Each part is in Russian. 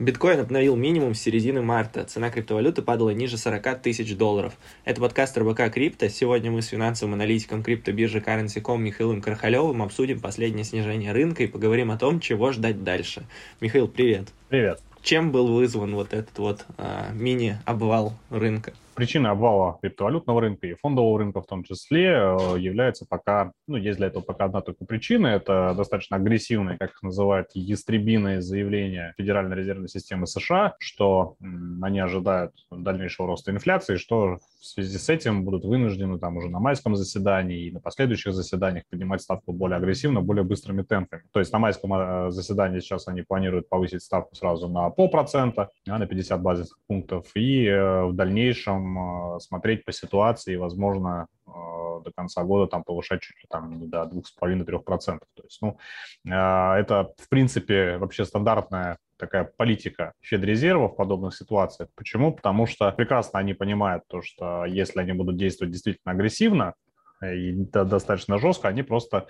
Биткоин обновил минимум с середины марта. Цена криптовалюты падала ниже 40 тысяч долларов. Это подкаст РБК Крипто. Сегодня мы с финансовым аналитиком криптобиржи Currency.com Михаилом Кархалевым обсудим последнее снижение рынка и поговорим о том, чего ждать дальше. Михаил, привет. Привет. Чем был вызван вот этот вот а, мини-обвал рынка? Причиной обвала криптовалютного рынка и фондового рынка в том числе э, является пока, ну, есть для этого пока одна только причина, это достаточно агрессивные, как их называют, ястребиные заявления Федеральной резервной системы США, что они ожидают дальнейшего роста инфляции, что в связи с этим будут вынуждены там уже на майском заседании и на последующих заседаниях поднимать ставку более агрессивно, более быстрыми темпами. То есть на майском э, заседании сейчас они планируют повысить ставку сразу на полпроцента, а на 50 базисных пунктов, и э, в дальнейшем Э, смотреть по ситуации возможно, э, до конца года там повышать чуть ли там не до 2,5-3%. То есть, ну, э, это, в принципе, вообще стандартная такая политика Федрезерва в подобных ситуациях. Почему? Потому что прекрасно они понимают то, что если они будут действовать действительно агрессивно и достаточно жестко, они просто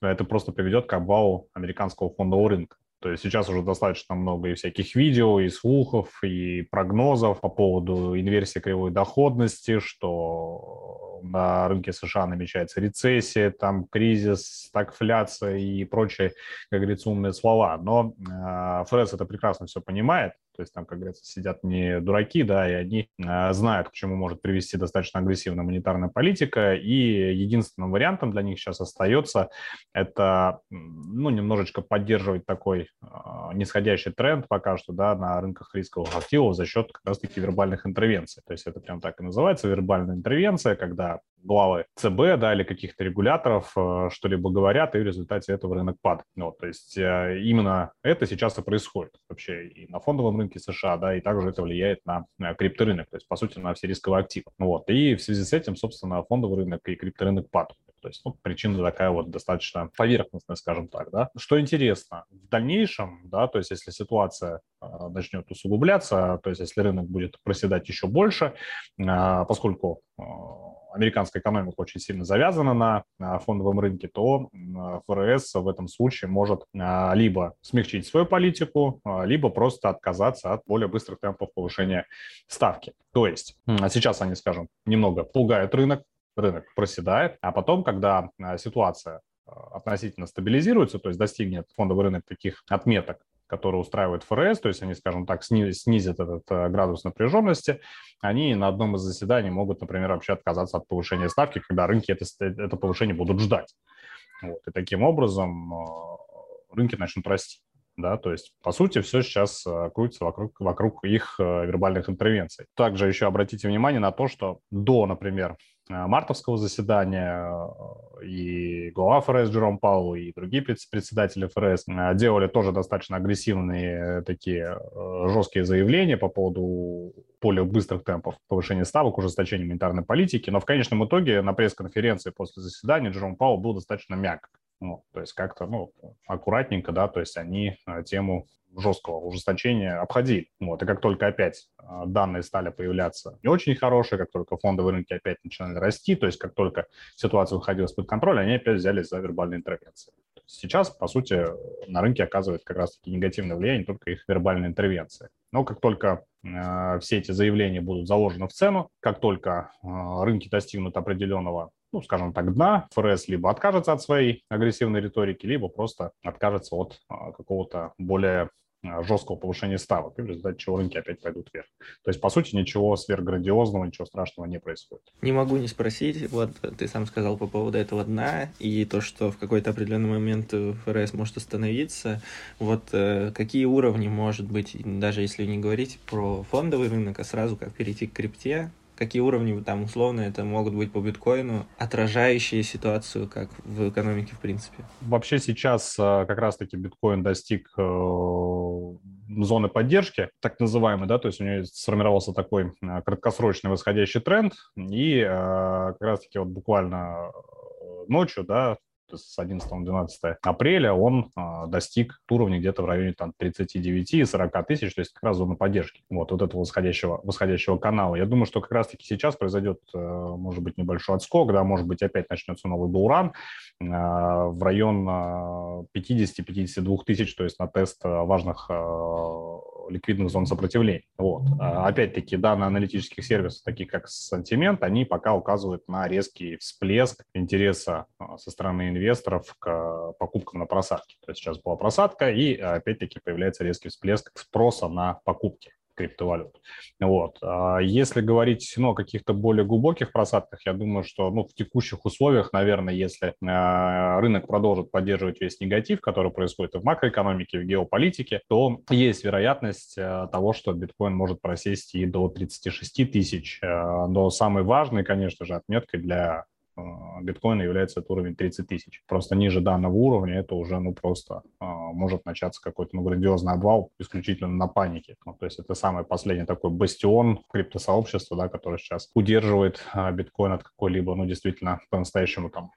это просто приведет к обвалу американского фондового рынка. То есть сейчас уже достаточно много и всяких видео, и слухов, и прогнозов по поводу инверсии кривой доходности, что на рынке США намечается рецессия, там кризис, стагфляция и прочие, как говорится, умные слова. Но э, ФРС это прекрасно все понимает, то есть там, как говорится, сидят не дураки, да, и они э, знают, к чему может привести достаточно агрессивная монетарная политика. И единственным вариантом для них сейчас остается это, ну, немножечко поддерживать такой э, нисходящий тренд пока что, да, на рынках рисковых активов за счет как раз-таки вербальных интервенций. То есть это прям так и называется, вербальная интервенция, когда главы ЦБ, да, или каких-то регуляторов э, что-либо говорят, и в результате этого рынок падает. Ну, то есть э, именно это сейчас и происходит вообще и на фондовом рынке США, да, и также это влияет на, на крипторынок, то есть, по сути, на все рисковые активы. Вот, и в связи с этим, собственно, фондовый рынок и крипторынок падают. То есть ну, причина такая вот достаточно поверхностная, скажем так, да. Что интересно, в дальнейшем, да, то есть если ситуация э, начнет усугубляться, то есть если рынок будет проседать еще больше, э, поскольку э, американская экономика очень сильно завязана на, фондовом рынке, то ФРС в этом случае может а, либо смягчить свою политику, а, либо просто отказаться от более быстрых темпов повышения ставки. То есть сейчас они, скажем, немного пугают рынок, рынок проседает, а потом, когда а, ситуация относительно стабилизируется, то есть достигнет фондовый рынок таких отметок, которые устраивает ФРС, то есть они, скажем так, снизят этот э, градус напряженности, они на одном из заседаний могут, например, вообще отказаться от повышения ставки, когда рынки это, это повышение будут ждать. Вот. И таким образом э, рынки начнут расти. Да, то есть, по сути, все сейчас э, крутится вокруг, вокруг их вербальных интервенций. Также еще обратите внимание на то, что до, например, мартовского заседания э, и глава ФРС Джером Паул и другие председатели ФРС э, делали тоже достаточно агрессивные такие жесткие заявления по поводу более быстрых темпов повышения ставок, ужесточения монетарной политики. Но в конечном итоге на пресс-конференции после заседания Джером Паул был достаточно мягок. Ну, то есть как-то ну, аккуратненько, да, то есть они тему жесткого ужесточения обходили. Вот. И как только опять а, данные стали появляться не очень хорошие, как только фондовые рынки опять начинали расти, то есть как только ситуация выходила из-под контроля, они опять взялись за вербальные интервенции. Сейчас, по сути, на рынке оказывает как раз-таки негативное влияние только их вербальные интервенции. Но как только э, все эти заявления будут заложены в цену, как только э, рынки достигнут определенного ну, скажем так, дна, ФРС либо откажется от своей агрессивной риторики, либо просто откажется от а, какого-то более жесткого повышения ставок, и в результате чего рынки опять пойдут вверх. То есть, по сути, ничего сверхграндиозного, ничего страшного не происходит. Не могу не спросить, вот ты сам сказал по поводу этого дна, и то, что в какой-то определенный момент ФРС может остановиться, вот э, какие уровни, может быть, даже если не говорить про фондовый рынок, а сразу как перейти к крипте, какие уровни там условно это могут быть по биткоину, отражающие ситуацию как в экономике в принципе? Вообще сейчас э, как раз-таки биткоин достиг э, зоны поддержки, так называемой, да, то есть у него сформировался такой э, краткосрочный восходящий тренд, и как раз-таки вот буквально ночью, да, с 11-12 апреля он а, достиг уровня где-то в районе там, 39 и 40 тысяч, то есть как раз зона поддержки вот, вот этого восходящего, восходящего канала. Я думаю, что как раз-таки сейчас произойдет, э, может быть, небольшой отскок, да, может быть, опять начнется новый булран э, в район 50-52 э, тысяч, то есть на тест важных ликвидных зон сопротивления. Вот. А, опять-таки, данные аналитических сервисов, таких как Sentiment, они пока указывают на резкий всплеск интереса а, со стороны инвесторов к покупкам на просадке. То есть сейчас была просадка, и опять-таки появляется резкий всплеск спроса на покупки криптовалют. Вот. А если говорить ну, о каких-то более глубоких просадках, я думаю, что ну, в текущих условиях, наверное, если э, рынок продолжит поддерживать весь негатив, который происходит в макроэкономике, в геополитике, то есть вероятность э, того, что биткоин может просесть и до 36 тысяч. Э, но самой важной, конечно же, отметкой для а, биткоина является этот уровень 30 тысяч. Просто ниже данного уровня это уже, ну, просто э, может начаться какой-то, ну, грандиозный обвал исключительно на панике. Ну, то есть это самый последний такой бастион криптосообщества, да, который сейчас удерживает э, биткоин от какой-либо, ну, действительно, по-настоящему там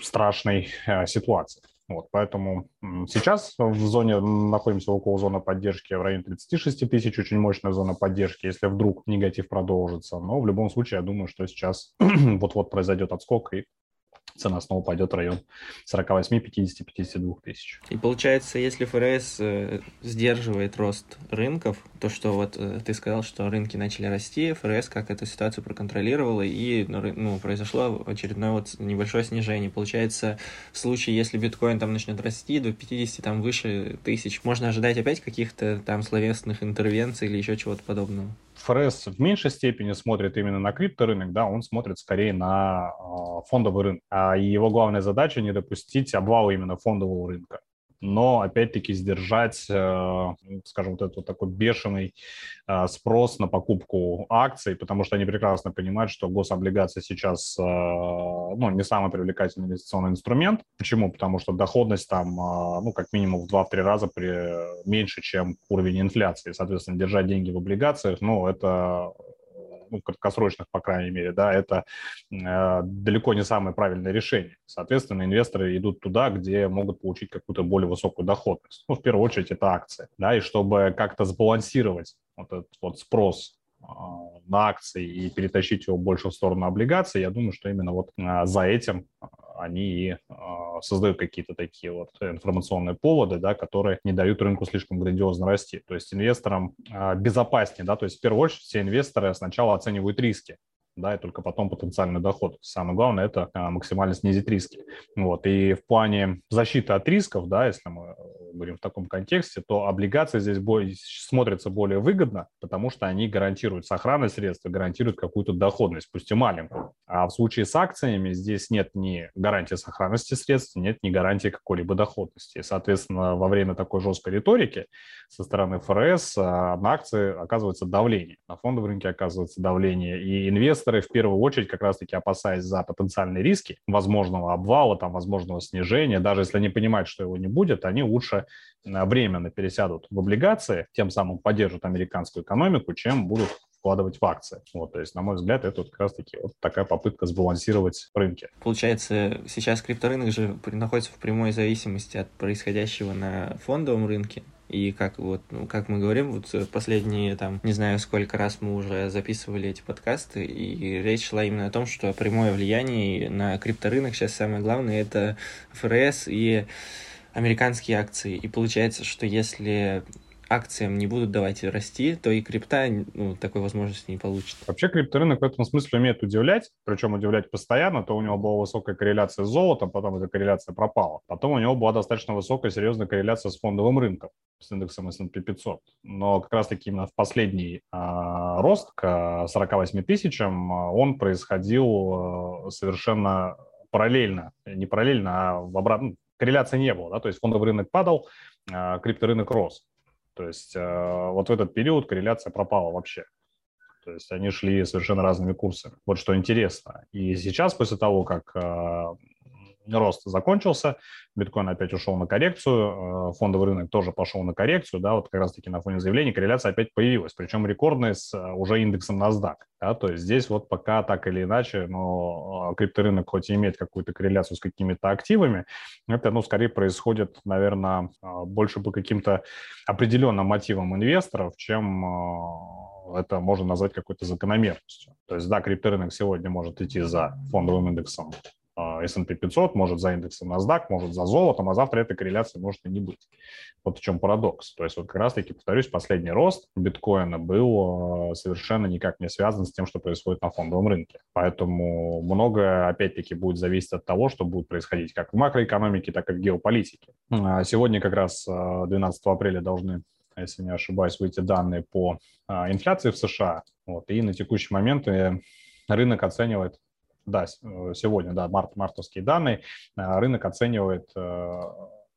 страшной э, ситуации. Вот, поэтому сейчас в зоне находимся около зоны поддержки в районе 36 тысяч, очень мощная зона поддержки, если вдруг негатив продолжится. Но в любом случае, я думаю, что сейчас вот-вот произойдет отскок, и цена снова пойдет в район 48, 50, 52 тысяч. И получается, если ФРС э, сдерживает рост рынков, то, что вот э, ты сказал, что рынки начали расти, ФРС как эту ситуацию проконтролировала, и ну, ну, произошло очередное вот небольшое снижение. Получается, в случае, если биткоин там начнет расти до 50, там выше тысяч, можно ожидать опять каких-то там словесных интервенций или еще чего-то подобного? ФРС в меньшей степени смотрит именно на крипторынок, да, он смотрит скорее на э, фондовый рынок. А его главная задача не допустить обвала именно фондового рынка но опять-таки сдержать, э, скажем, вот этот вот такой бешеный э, спрос на покупку акций, потому что они прекрасно понимают, что гособлигация сейчас э, ну, не самый привлекательный инвестиционный инструмент. Почему? Потому что доходность там, ну, как минимум в 2-3 раза при, меньше, чем уровень инфляции. Соответственно, держать деньги в облигациях, ну, это ну, краткосрочных, по крайней мере, да, это э, далеко не самое правильное решение. Соответственно, инвесторы идут туда, где могут получить какую-то более высокую доходность. Ну, в первую очередь, это акции, да, и чтобы как-то сбалансировать вот этот вот спрос э, на акции и перетащить его больше в сторону облигаций, я думаю, что именно вот э, за этим они и создают какие-то такие вот информационные поводы, да, которые не дают рынку слишком грандиозно расти. То есть инвесторам безопаснее, да, то есть в первую очередь все инвесторы сначала оценивают риски, да, и только потом потенциальный доход. Самое главное – это а, максимально снизить риски. Вот. И в плане защиты от рисков, да, если мы э, говорим в таком контексте, то облигации здесь смотрятся более выгодно, потому что они гарантируют сохранность средств, гарантируют какую-то доходность, пусть и маленькую. А в случае с акциями здесь нет ни гарантии сохранности средств, нет ни гарантии какой-либо доходности. И, соответственно, во время такой жесткой риторики со стороны ФРС а, на акции оказывается давление, на фондовом рынке оказывается давление, и инвесторы в первую очередь как раз-таки опасаясь за потенциальные риски возможного обвала, там, возможного снижения, даже если они понимают, что его не будет, они лучше э, временно пересядут в облигации, тем самым поддержат американскую экономику, чем будут вкладывать в акции. Вот, то есть, на мой взгляд, это вот как раз-таки вот такая попытка сбалансировать рынки. Получается, сейчас крипторынок же находится в прямой зависимости от происходящего на фондовом рынке. И как вот, ну, как мы говорим, вот последние там, не знаю, сколько раз мы уже записывали эти подкасты, и речь шла именно о том, что прямое влияние на крипторынок сейчас самое главное это ФРС и американские акции. И получается, что если акциям не будут давать расти, то и крипта ну, такой возможности не получит. Вообще крипторынок в этом смысле умеет удивлять, причем удивлять постоянно. То у него была высокая корреляция с золотом, потом эта корреляция пропала. Потом у него была достаточно высокая, серьезная корреляция с фондовым рынком, с индексом S&P 500. Но как раз-таки именно в последний а, рост к 48 тысячам а, он происходил а, совершенно параллельно, не параллельно, а в обратном, ну, корреляции не было, да, то есть фондовый рынок падал, а крипторынок рос. То есть э, вот в этот период корреляция пропала вообще. То есть они шли совершенно разными курсами. Вот что интересно. И сейчас, после того, как э, рост закончился, биткоин опять ушел на коррекцию, э, фондовый рынок тоже пошел на коррекцию, да, вот как раз-таки на фоне заявлений корреляция опять появилась, причем рекордная с э, уже индексом NASDAQ, да, то есть здесь вот пока так или иначе, но э, крипторынок хоть и имеет какую-то корреляцию с какими-то активами, это, ну, скорее происходит, наверное, больше по каким-то определенным мотивам инвесторов, чем это можно назвать какой-то закономерностью. То есть, да, крипторынок сегодня может идти за фондовым индексом S&P 500, может за индексом NASDAQ, может за золотом, а завтра этой корреляции может и не быть. Вот в чем парадокс. То есть вот как раз-таки, повторюсь, последний рост биткоина был совершенно никак не связан с тем, что происходит на фондовом рынке. Поэтому многое, опять-таки, будет зависеть от того, что будет происходить как в макроэкономике, так и в геополитике. А сегодня как раз 12 апреля должны если не ошибаюсь, выйти данные по а, инфляции в США. Вот, и на текущий момент э, рынок оценивает, да, э, сегодня, да, март, мартовские данные, а, рынок оценивает э,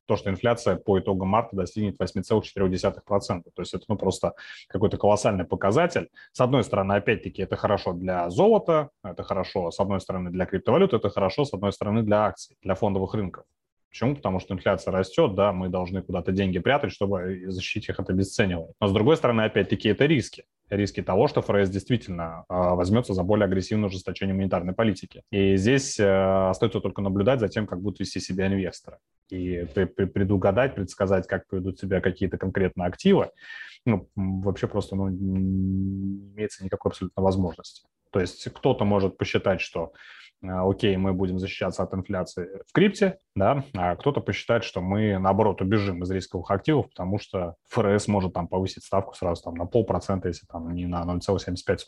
то, что инфляция по итогам марта достигнет 8,4%. То есть это ну, просто какой-то колоссальный показатель. С одной стороны, опять-таки, это хорошо для золота, это хорошо, с одной стороны, для криптовалют, это хорошо, с одной стороны, для акций, для фондовых рынков. Почему? Потому что инфляция растет, да, мы должны куда-то деньги прятать, чтобы защитить их от обесценивания. Но с другой стороны, опять-таки, это риски. Риски того, что ФРС действительно э, возьмется за более агрессивное ужесточение монетарной политики. И здесь э, остается только наблюдать за тем, как будут вести себя инвесторы. И предугадать, предсказать, как поведут себя какие-то конкретные активы, ну, вообще просто ну, не имеется никакой абсолютно возможности. То есть кто-то может посчитать, что а, окей, мы будем защищаться от инфляции в крипте, да, а кто-то посчитает, что мы, наоборот, убежим из рисковых активов, потому что ФРС может там повысить ставку сразу там на полпроцента, если там не на 0,75%,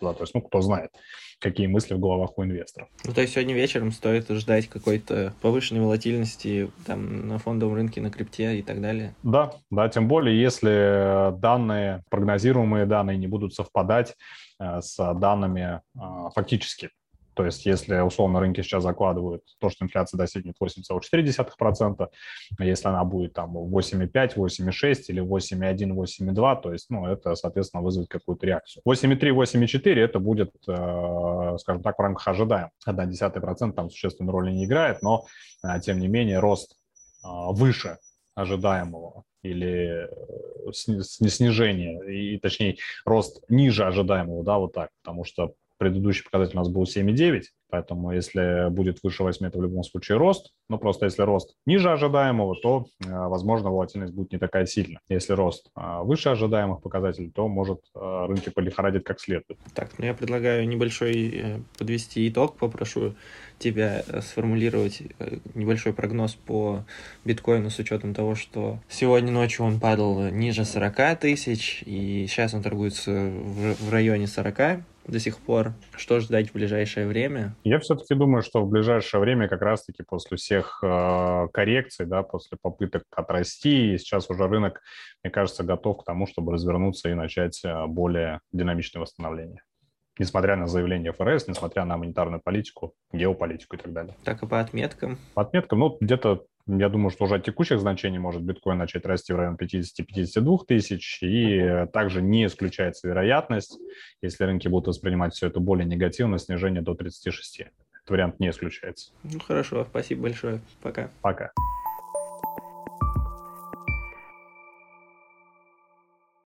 да, то есть, ну, кто знает, какие мысли в головах у инвесторов. Ну, то есть сегодня вечером стоит ждать какой-то повышенной волатильности там на фондовом рынке, на крипте и так далее? Да, да, тем более, если данные, прогнозируемые данные не будут совпадать э, с данными э, фактически то есть если условно рынки сейчас закладывают то, что инфляция достигнет 8,4%, если она будет там 8,5, 8,6 или 8,1, 8,2, то есть, ну, это, соответственно, вызовет какую-то реакцию. 8,3, 8,4 это будет, э, скажем так, в рамках ожидаем. 1,1% там существенной роли не играет, но, э, тем не менее, рост э, выше ожидаемого или снижение, и точнее рост ниже ожидаемого, да, вот так, потому что предыдущий показатель у нас был 7,9, поэтому если будет выше 8, это в любом случае рост. Но просто если рост ниже ожидаемого, то, э, возможно, волатильность будет не такая сильная. Если рост э, выше ожидаемых показателей, то может э, рынки полихорадить как следует. Так, ну я предлагаю небольшой подвести итог, попрошу тебя сформулировать небольшой прогноз по биткоину с учетом того, что сегодня ночью он падал ниже 40 тысяч, и сейчас он торгуется в районе 40 до сих пор. Что ждать в ближайшее время? Я все-таки думаю, что в ближайшее время как раз-таки после всех э, коррекций, да, после попыток отрасти, сейчас уже рынок, мне кажется, готов к тому, чтобы развернуться и начать э, более динамичное восстановление несмотря на заявление ФРС, несмотря на монетарную политику, геополитику и так далее. Так, и по отметкам? По отметкам, ну, где-то я думаю, что уже от текущих значений может биткоин начать расти в район 50-52 тысяч, и также не исключается вероятность, если рынки будут воспринимать все это более негативно, снижение до 36. Этот вариант не исключается. Ну хорошо, спасибо большое. Пока. Пока.